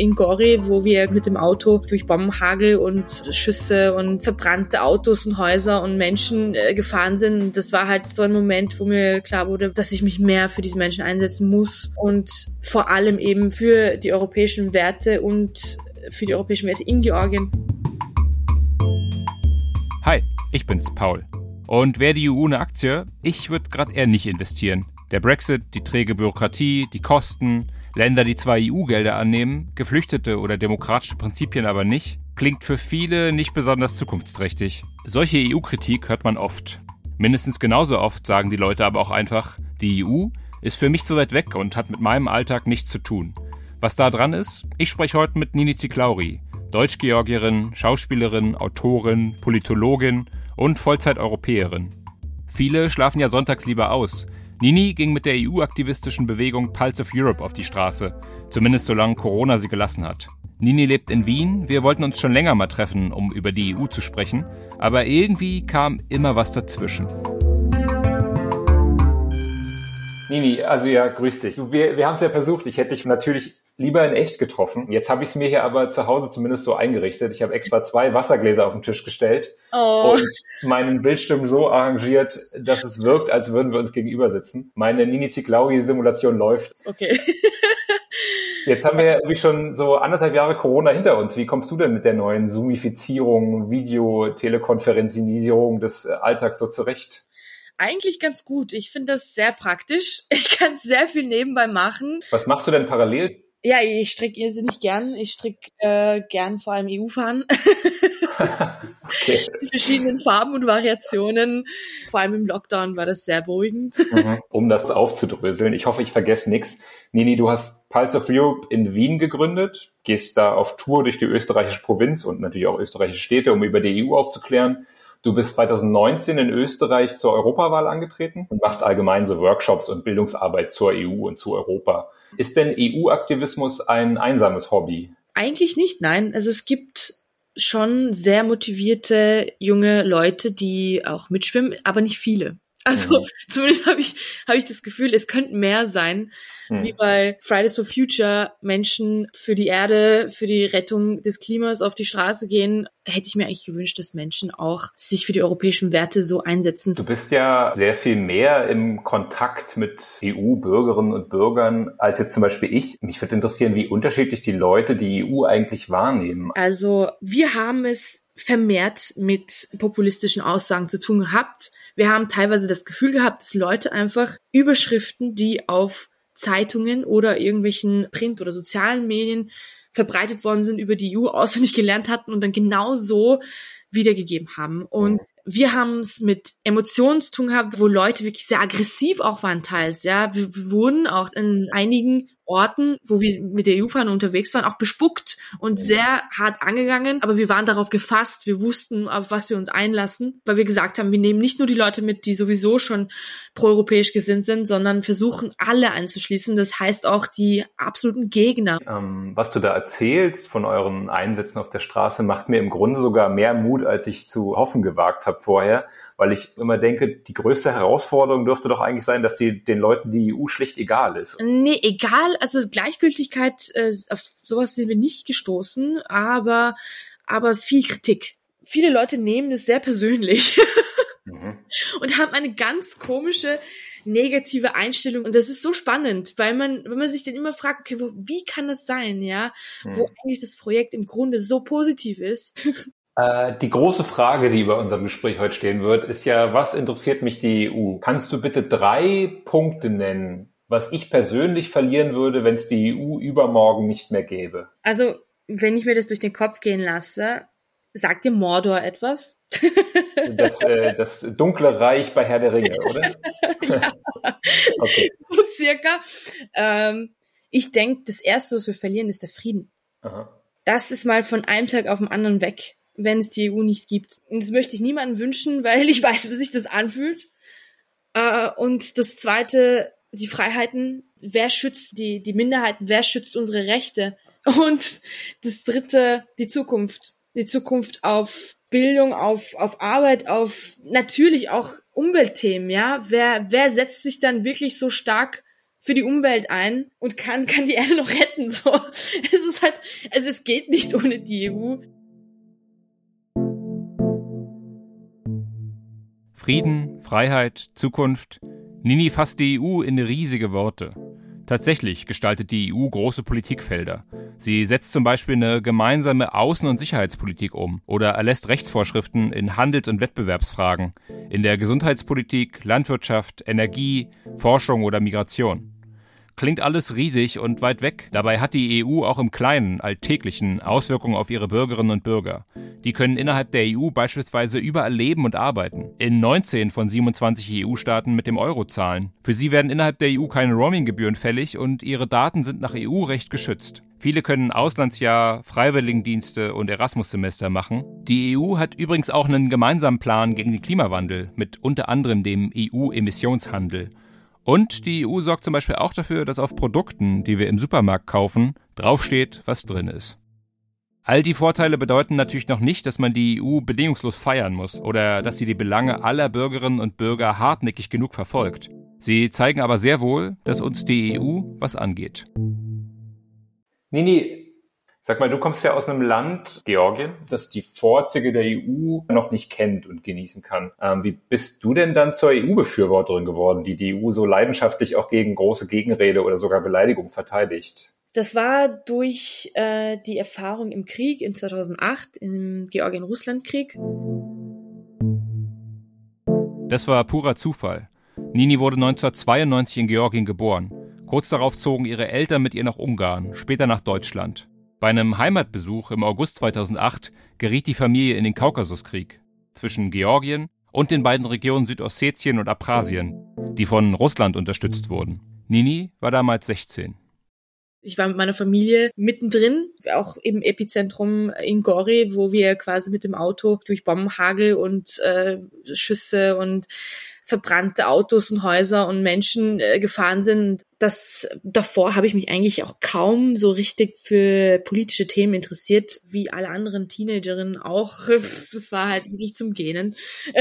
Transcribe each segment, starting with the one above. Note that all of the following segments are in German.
in Gori, wo wir mit dem Auto durch Bombenhagel und Schüsse und verbrannte Autos und Häuser und Menschen äh, gefahren sind. Das war halt so ein Moment, wo mir klar wurde, dass ich mich mehr für diese Menschen einsetzen muss und vor allem eben für die europäischen Werte und für die europäischen Werte in Georgien. Hi, ich bin's, Paul. Und wer die EU eine Aktie? Ich würde gerade eher nicht investieren. Der Brexit, die träge Bürokratie, die Kosten, Länder, die zwar EU-Gelder annehmen, Geflüchtete oder demokratische Prinzipien aber nicht, klingt für viele nicht besonders zukunftsträchtig. Solche EU-Kritik hört man oft. Mindestens genauso oft sagen die Leute aber auch einfach, die EU ist für mich zu weit weg und hat mit meinem Alltag nichts zu tun. Was da dran ist? Ich spreche heute mit Nini Ziklauri, Deutsch-Georgierin, Schauspielerin, Autorin, Politologin und Vollzeit-Europäerin. Viele schlafen ja sonntags lieber aus. Nini ging mit der EU-aktivistischen Bewegung Pulse of Europe auf die Straße, zumindest solange Corona sie gelassen hat. Nini lebt in Wien, wir wollten uns schon länger mal treffen, um über die EU zu sprechen, aber irgendwie kam immer was dazwischen. Nini, also ja, grüß dich. Wir, wir haben es ja versucht. Ich hätte dich natürlich lieber in echt getroffen. Jetzt habe ich es mir hier aber zu Hause zumindest so eingerichtet. Ich habe extra zwei Wassergläser auf den Tisch gestellt oh. und meinen Bildschirm so arrangiert, dass es wirkt, als würden wir uns gegenüber sitzen. Meine Nini Ziklaui-Simulation läuft. Okay. Jetzt haben wir ja irgendwie schon so anderthalb Jahre Corona hinter uns. Wie kommst du denn mit der neuen Zoomifizierung, Videotelekonferenzisierung des Alltags so zurecht? Eigentlich ganz gut. Ich finde das sehr praktisch. Ich kann sehr viel nebenbei machen. Was machst du denn parallel? Ja, ich stricke irrsinnig gern. Ich stricke äh, gern vor allem EU-Fahnen. okay. In verschiedenen Farben und Variationen. Vor allem im Lockdown war das sehr beruhigend. Mhm. Um das aufzudröseln, ich hoffe, ich vergesse nichts. Nini, du hast Pulse of Europe in Wien gegründet, gehst da auf Tour durch die österreichische Provinz und natürlich auch österreichische Städte, um über die EU aufzuklären. Du bist 2019 in Österreich zur Europawahl angetreten und machst allgemein so Workshops und Bildungsarbeit zur EU und zu Europa. Ist denn EU-Aktivismus ein einsames Hobby? Eigentlich nicht, nein. Also es gibt schon sehr motivierte junge Leute, die auch mitschwimmen, aber nicht viele. Also mhm. zumindest habe ich, hab ich das Gefühl, es könnten mehr sein, mhm. wie bei Fridays for Future Menschen für die Erde, für die Rettung des Klimas auf die Straße gehen. Hätte ich mir eigentlich gewünscht, dass Menschen auch sich für die europäischen Werte so einsetzen. Du bist ja sehr viel mehr im Kontakt mit EU-Bürgerinnen und Bürgern als jetzt zum Beispiel ich. Mich würde interessieren, wie unterschiedlich die Leute die EU eigentlich wahrnehmen. Also wir haben es vermehrt mit populistischen Aussagen zu tun gehabt. Wir haben teilweise das Gefühl gehabt, dass Leute einfach Überschriften, die auf Zeitungen oder irgendwelchen Print- oder sozialen Medien verbreitet worden sind über die EU, auswendig gelernt hatten und dann genau so wiedergegeben haben. Und wir haben es mit Emotionen zu tun gehabt, wo Leute wirklich sehr aggressiv auch waren teils, ja. Wir, wir wurden auch in einigen Orten, wo wir mit der EU-Fahne unterwegs waren, auch bespuckt und sehr hart angegangen. Aber wir waren darauf gefasst. Wir wussten, auf was wir uns einlassen, weil wir gesagt haben, wir nehmen nicht nur die Leute mit, die sowieso schon proeuropäisch gesinnt sind, sondern versuchen alle einzuschließen. Das heißt auch die absoluten Gegner. Ähm, was du da erzählst von euren Einsätzen auf der Straße, macht mir im Grunde sogar mehr Mut, als ich zu hoffen gewagt habe vorher weil ich immer denke, die größte Herausforderung dürfte doch eigentlich sein, dass die, den Leuten die EU schlicht egal ist. Nee, egal, also Gleichgültigkeit, äh, auf sowas sind wir nicht gestoßen, aber, aber viel Kritik. Viele Leute nehmen das sehr persönlich mhm. und haben eine ganz komische negative Einstellung und das ist so spannend, weil man, wenn man sich dann immer fragt, okay, wo, wie kann das sein, ja, mhm. wo eigentlich das Projekt im Grunde so positiv ist die große Frage, die bei unserem Gespräch heute stehen wird, ist ja, was interessiert mich die EU? Kannst du bitte drei Punkte nennen, was ich persönlich verlieren würde, wenn es die EU übermorgen nicht mehr gäbe? Also, wenn ich mir das durch den Kopf gehen lasse, sagt dir Mordor etwas? Das, äh, das dunkle Reich bei Herr der Ringe, oder? ja. okay. So circa. Ähm, ich denke, das Erste, was wir verlieren, ist der Frieden. Aha. Das ist mal von einem Tag auf den anderen weg wenn es die EU nicht gibt. Und das möchte ich niemandem wünschen, weil ich weiß, wie sich das anfühlt. Äh, und das zweite, die Freiheiten. Wer schützt die, die Minderheiten? Wer schützt unsere Rechte? Und das dritte, die Zukunft. Die Zukunft auf Bildung, auf, auf Arbeit, auf natürlich auch Umweltthemen, ja. Wer, wer setzt sich dann wirklich so stark für die Umwelt ein und kann, kann die Erde noch retten. So, es ist halt, also es geht nicht ohne die EU. Frieden, Freiheit, Zukunft. Nini fasst die EU in riesige Worte. Tatsächlich gestaltet die EU große Politikfelder. Sie setzt zum Beispiel eine gemeinsame Außen- und Sicherheitspolitik um oder erlässt Rechtsvorschriften in Handels- und Wettbewerbsfragen, in der Gesundheitspolitik, Landwirtschaft, Energie, Forschung oder Migration. Klingt alles riesig und weit weg. Dabei hat die EU auch im Kleinen, Alltäglichen Auswirkungen auf ihre Bürgerinnen und Bürger. Die können innerhalb der EU beispielsweise überall leben und arbeiten. In 19 von 27 EU-Staaten mit dem Euro zahlen. Für sie werden innerhalb der EU keine Roaminggebühren fällig und ihre Daten sind nach EU-Recht geschützt. Viele können Auslandsjahr, Freiwilligendienste und Erasmus-Semester machen. Die EU hat übrigens auch einen gemeinsamen Plan gegen den Klimawandel mit unter anderem dem EU-Emissionshandel. Und die EU sorgt zum Beispiel auch dafür, dass auf Produkten, die wir im Supermarkt kaufen, draufsteht, was drin ist. All die Vorteile bedeuten natürlich noch nicht, dass man die EU bedingungslos feiern muss oder dass sie die Belange aller Bürgerinnen und Bürger hartnäckig genug verfolgt. Sie zeigen aber sehr wohl, dass uns die EU was angeht. Nini, Sag mal, du kommst ja aus einem Land, Georgien, das die Vorzüge der EU noch nicht kennt und genießen kann. Ähm, wie bist du denn dann zur EU-Befürworterin geworden, die die EU so leidenschaftlich auch gegen große Gegenrede oder sogar Beleidigung verteidigt? Das war durch äh, die Erfahrung im Krieg in 2008, im Georgien-Russland-Krieg. Das war purer Zufall. Nini wurde 1992 in Georgien geboren. Kurz darauf zogen ihre Eltern mit ihr nach Ungarn, später nach Deutschland. Bei einem Heimatbesuch im August 2008 geriet die Familie in den Kaukasuskrieg zwischen Georgien und den beiden Regionen Südossetien und Abchasien, die von Russland unterstützt wurden. Nini war damals 16. Ich war mit meiner Familie mittendrin, auch im Epizentrum in Gori, wo wir quasi mit dem Auto durch Bombenhagel und äh, Schüsse und verbrannte Autos und Häuser und Menschen äh, gefahren sind. Das davor habe ich mich eigentlich auch kaum so richtig für politische Themen interessiert, wie alle anderen Teenagerinnen auch. Das war halt nicht zum Gähnen.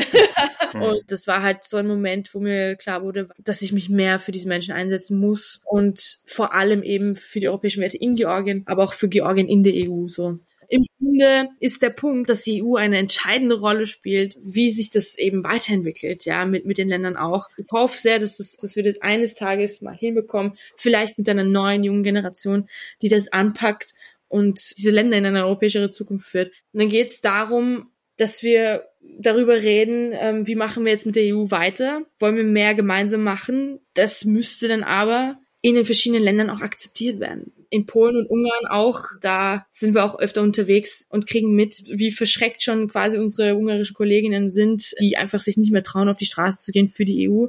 Hm. und das war halt so ein Moment, wo mir klar wurde, dass ich mich mehr für diese Menschen einsetzen muss und vor allem eben für die europäischen Werte in Georgien, aber auch für Georgien in der EU so im Grunde ist der Punkt, dass die EU eine entscheidende Rolle spielt, wie sich das eben weiterentwickelt, ja, mit, mit den Ländern auch. Ich hoffe sehr, dass, das, dass wir das eines Tages mal hinbekommen, vielleicht mit einer neuen jungen Generation, die das anpackt und diese Länder in eine europäischere Zukunft führt. Und dann geht es darum, dass wir darüber reden, ähm, wie machen wir jetzt mit der EU weiter? Wollen wir mehr gemeinsam machen? Das müsste dann aber in den verschiedenen Ländern auch akzeptiert werden. In Polen und Ungarn auch, da sind wir auch öfter unterwegs und kriegen mit, wie verschreckt schon quasi unsere ungarischen Kolleginnen sind, die einfach sich nicht mehr trauen, auf die Straße zu gehen für die EU.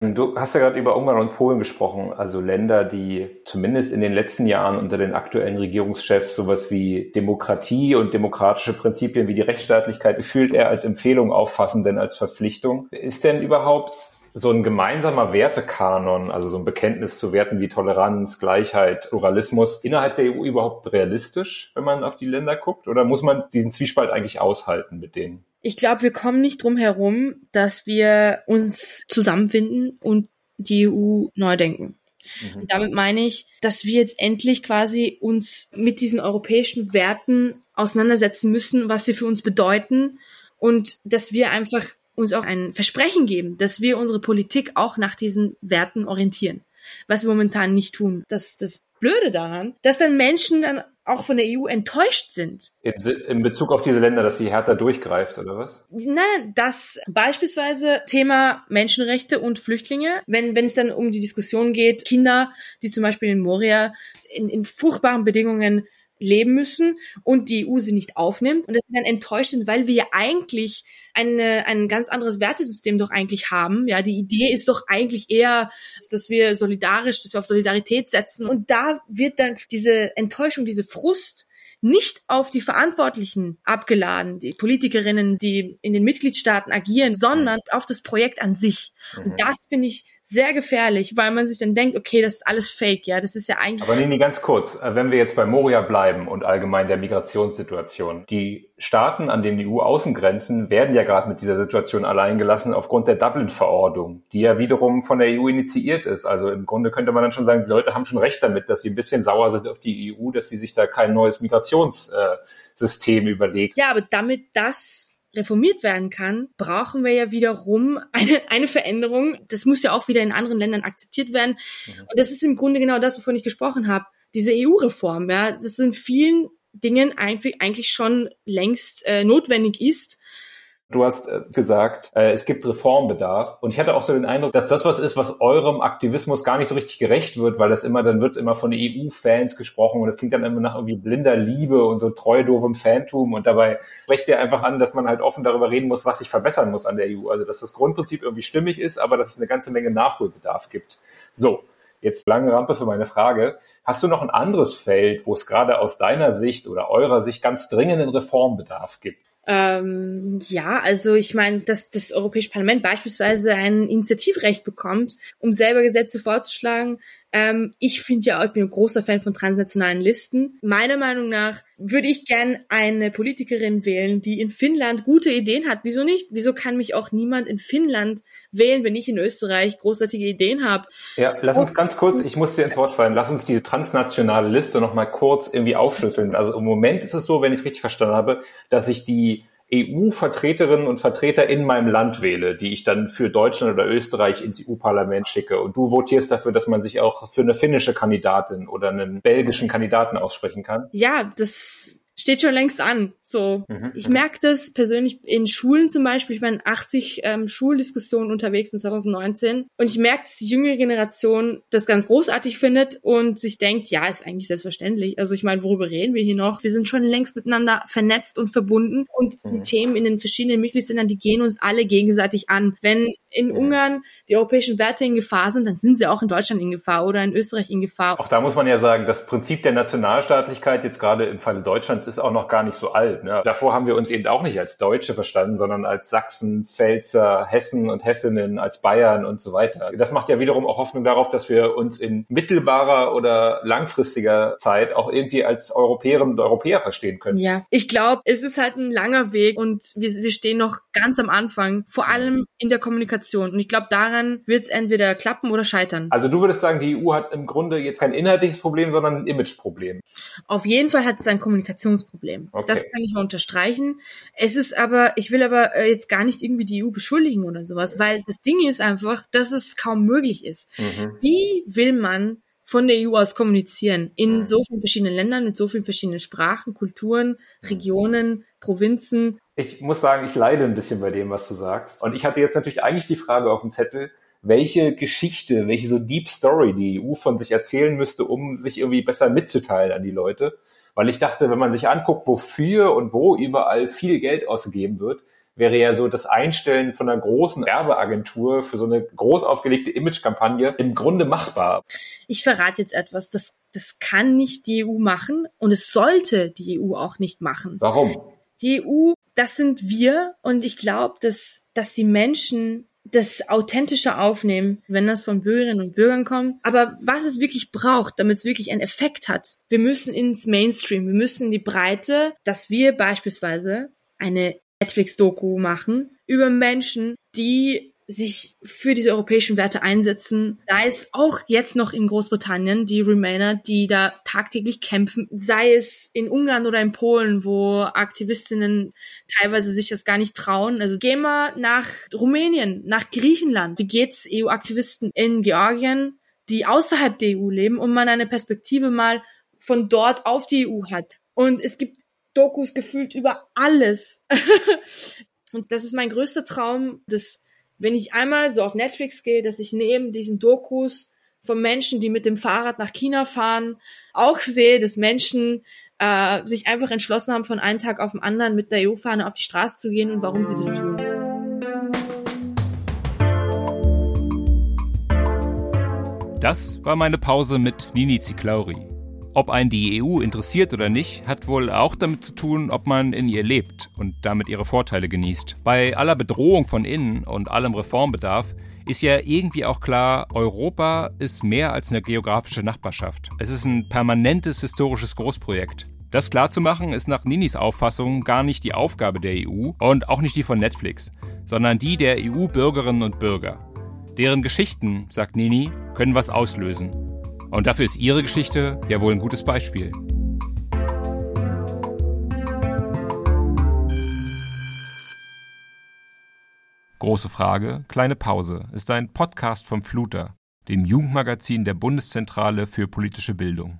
Du hast ja gerade über Ungarn und Polen gesprochen, also Länder, die zumindest in den letzten Jahren unter den aktuellen Regierungschefs sowas wie Demokratie und demokratische Prinzipien wie die Rechtsstaatlichkeit gefühlt eher als Empfehlung auffassen, denn als Verpflichtung. Ist denn überhaupt so ein gemeinsamer Wertekanon, also so ein Bekenntnis zu Werten wie Toleranz, Gleichheit, Pluralismus innerhalb der EU überhaupt realistisch, wenn man auf die Länder guckt? Oder muss man diesen Zwiespalt eigentlich aushalten mit denen? Ich glaube, wir kommen nicht drum herum, dass wir uns zusammenfinden und die EU neu denken. Mhm. Damit meine ich, dass wir jetzt endlich quasi uns mit diesen europäischen Werten auseinandersetzen müssen, was sie für uns bedeuten und dass wir einfach uns auch ein Versprechen geben, dass wir unsere Politik auch nach diesen Werten orientieren, was wir momentan nicht tun. Das das Blöde daran, dass dann Menschen dann auch von der EU enttäuscht sind. In Bezug auf diese Länder, dass sie härter durchgreift, oder was? Nein, das beispielsweise Thema Menschenrechte und Flüchtlinge, wenn, wenn es dann um die Diskussion geht, Kinder, die zum Beispiel in Moria in, in furchtbaren Bedingungen leben müssen und die EU sie nicht aufnimmt und dass sie dann enttäuscht sind, weil wir ja eigentlich eine, ein ganz anderes Wertesystem doch eigentlich haben. Ja, die Idee ist doch eigentlich eher, dass wir solidarisch, dass wir auf Solidarität setzen und da wird dann diese Enttäuschung, diese Frust nicht auf die Verantwortlichen abgeladen, die Politikerinnen, die in den Mitgliedstaaten agieren, sondern auf das Projekt an sich. Mhm. Und das finde ich sehr gefährlich, weil man sich dann denkt, okay, das ist alles Fake, ja, das ist ja eigentlich. Aber Nini, ganz kurz, äh, wenn wir jetzt bei Moria bleiben und allgemein der Migrationssituation, die Staaten an den EU-Außengrenzen werden ja gerade mit dieser Situation alleingelassen aufgrund der Dublin-Verordnung, die ja wiederum von der EU initiiert ist. Also im Grunde könnte man dann schon sagen, die Leute haben schon recht damit, dass sie ein bisschen sauer sind auf die EU, dass sie sich da kein neues Migrationssystem überlegt. Ja, aber damit das reformiert werden kann, brauchen wir ja wiederum eine, eine Veränderung. Das muss ja auch wieder in anderen Ländern akzeptiert werden. Mhm. Und das ist im Grunde genau das, wovon ich gesprochen habe. Diese EU-Reform, ja, das in vielen Dingen eigentlich, eigentlich schon längst äh, notwendig ist. Du hast äh, gesagt, äh, es gibt Reformbedarf. Und ich hatte auch so den Eindruck, dass das was ist, was eurem Aktivismus gar nicht so richtig gerecht wird, weil das immer, dann wird immer von EU-Fans gesprochen und es klingt dann immer nach irgendwie blinder Liebe und so treu doofem Fantum. Und dabei sprecht ihr einfach an, dass man halt offen darüber reden muss, was sich verbessern muss an der EU. Also, dass das Grundprinzip irgendwie stimmig ist, aber dass es eine ganze Menge Nachholbedarf gibt. So. Jetzt lange Rampe für meine Frage. Hast du noch ein anderes Feld, wo es gerade aus deiner Sicht oder eurer Sicht ganz dringenden Reformbedarf gibt? Ähm, ja, also ich meine, dass das Europäische Parlament beispielsweise ein Initiativrecht bekommt, um selber Gesetze vorzuschlagen. Ähm, ich finde ja, ich bin ein großer Fan von transnationalen Listen. Meiner Meinung nach würde ich gern eine Politikerin wählen, die in Finnland gute Ideen hat. Wieso nicht? Wieso kann mich auch niemand in Finnland wählen, wenn ich in Österreich großartige Ideen habe? Ja, lass uns ganz kurz, ich muss dir ins Wort fallen, lass uns diese transnationale Liste nochmal kurz irgendwie aufschlüsseln. Also im Moment ist es so, wenn ich es richtig verstanden habe, dass ich die EU-Vertreterinnen und Vertreter in meinem Land wähle, die ich dann für Deutschland oder Österreich ins EU-Parlament schicke. Und du votierst dafür, dass man sich auch für eine finnische Kandidatin oder einen belgischen Kandidaten aussprechen kann? Ja, das steht schon längst an. So, mhm, ich mhm. merke das persönlich in Schulen zum Beispiel. Ich war in 80 ähm, Schuldiskussionen unterwegs in 2019 und ich merke, dass die jüngere Generation das ganz großartig findet und sich denkt, ja, ist eigentlich selbstverständlich. Also ich meine, worüber reden wir hier noch? Wir sind schon längst miteinander vernetzt und verbunden und mhm. die Themen in den verschiedenen Mitgliedsländern, die gehen uns alle gegenseitig an. Wenn in mhm. Ungarn die europäischen Werte in Gefahr sind, dann sind sie auch in Deutschland in Gefahr oder in Österreich in Gefahr. Auch da muss man ja sagen, das Prinzip der Nationalstaatlichkeit jetzt gerade im Falle Deutschlands ist auch noch gar nicht so alt. Ne? Davor haben wir uns eben auch nicht als Deutsche verstanden, sondern als Sachsen, Pfälzer, Hessen und Hessinnen, als Bayern und so weiter. Das macht ja wiederum auch Hoffnung darauf, dass wir uns in mittelbarer oder langfristiger Zeit auch irgendwie als Europäerinnen und Europäer verstehen können. Ja, ich glaube, es ist halt ein langer Weg und wir, wir stehen noch ganz am Anfang, vor allem in der Kommunikation. Und ich glaube, daran wird es entweder klappen oder scheitern. Also du würdest sagen, die EU hat im Grunde jetzt kein inhaltliches Problem, sondern ein Imageproblem. Auf jeden Fall hat es ein Kommunikationsproblem. Okay. Das kann ich mal unterstreichen. Es ist aber, ich will aber äh, jetzt gar nicht irgendwie die EU beschuldigen oder sowas, weil das Ding ist einfach, dass es kaum möglich ist. Mhm. Wie will man von der EU aus kommunizieren in mhm. so vielen verschiedenen Ländern mit so vielen verschiedenen Sprachen, Kulturen, Regionen, Provinzen. Ich muss sagen, ich leide ein bisschen bei dem, was du sagst. Und ich hatte jetzt natürlich eigentlich die Frage auf dem Zettel, welche Geschichte, welche so Deep Story die EU von sich erzählen müsste, um sich irgendwie besser mitzuteilen an die Leute. Weil ich dachte, wenn man sich anguckt, wofür und wo überall viel Geld ausgegeben wird, wäre ja so das Einstellen von einer großen Werbeagentur für so eine groß aufgelegte Imagekampagne im Grunde machbar. Ich verrate jetzt etwas. Das, das kann nicht die EU machen und es sollte die EU auch nicht machen. Warum? Die EU, das sind wir und ich glaube, dass, dass die Menschen das authentische Aufnehmen, wenn das von Bürgerinnen und Bürgern kommt. Aber was es wirklich braucht, damit es wirklich einen Effekt hat, wir müssen ins Mainstream, wir müssen in die Breite, dass wir beispielsweise eine Netflix-Doku machen über Menschen, die sich für diese europäischen Werte einsetzen, sei es auch jetzt noch in Großbritannien, die Remainer, die da tagtäglich kämpfen, sei es in Ungarn oder in Polen, wo Aktivistinnen teilweise sich das gar nicht trauen. Also gehen wir nach Rumänien, nach Griechenland. Wie geht's EU-Aktivisten in Georgien, die außerhalb der EU leben und man eine Perspektive mal von dort auf die EU hat? Und es gibt Dokus gefühlt über alles. und das ist mein größter Traum, dass wenn ich einmal so auf Netflix gehe, dass ich neben diesen Dokus von Menschen, die mit dem Fahrrad nach China fahren, auch sehe, dass Menschen äh, sich einfach entschlossen haben, von einem Tag auf den anderen mit der EU-Fahne auf die Straße zu gehen und warum sie das tun. Das war meine Pause mit Nini Ziklauri. Ob einen die EU interessiert oder nicht, hat wohl auch damit zu tun, ob man in ihr lebt und damit ihre Vorteile genießt. Bei aller Bedrohung von innen und allem Reformbedarf ist ja irgendwie auch klar, Europa ist mehr als eine geografische Nachbarschaft. Es ist ein permanentes historisches Großprojekt. Das klarzumachen ist nach Ninis Auffassung gar nicht die Aufgabe der EU und auch nicht die von Netflix, sondern die der EU-Bürgerinnen und Bürger. Deren Geschichten, sagt Nini, können was auslösen. Und dafür ist ihre Geschichte ja wohl ein gutes Beispiel. Große Frage, kleine Pause ist ein Podcast vom Fluter, dem Jugendmagazin der Bundeszentrale für politische Bildung.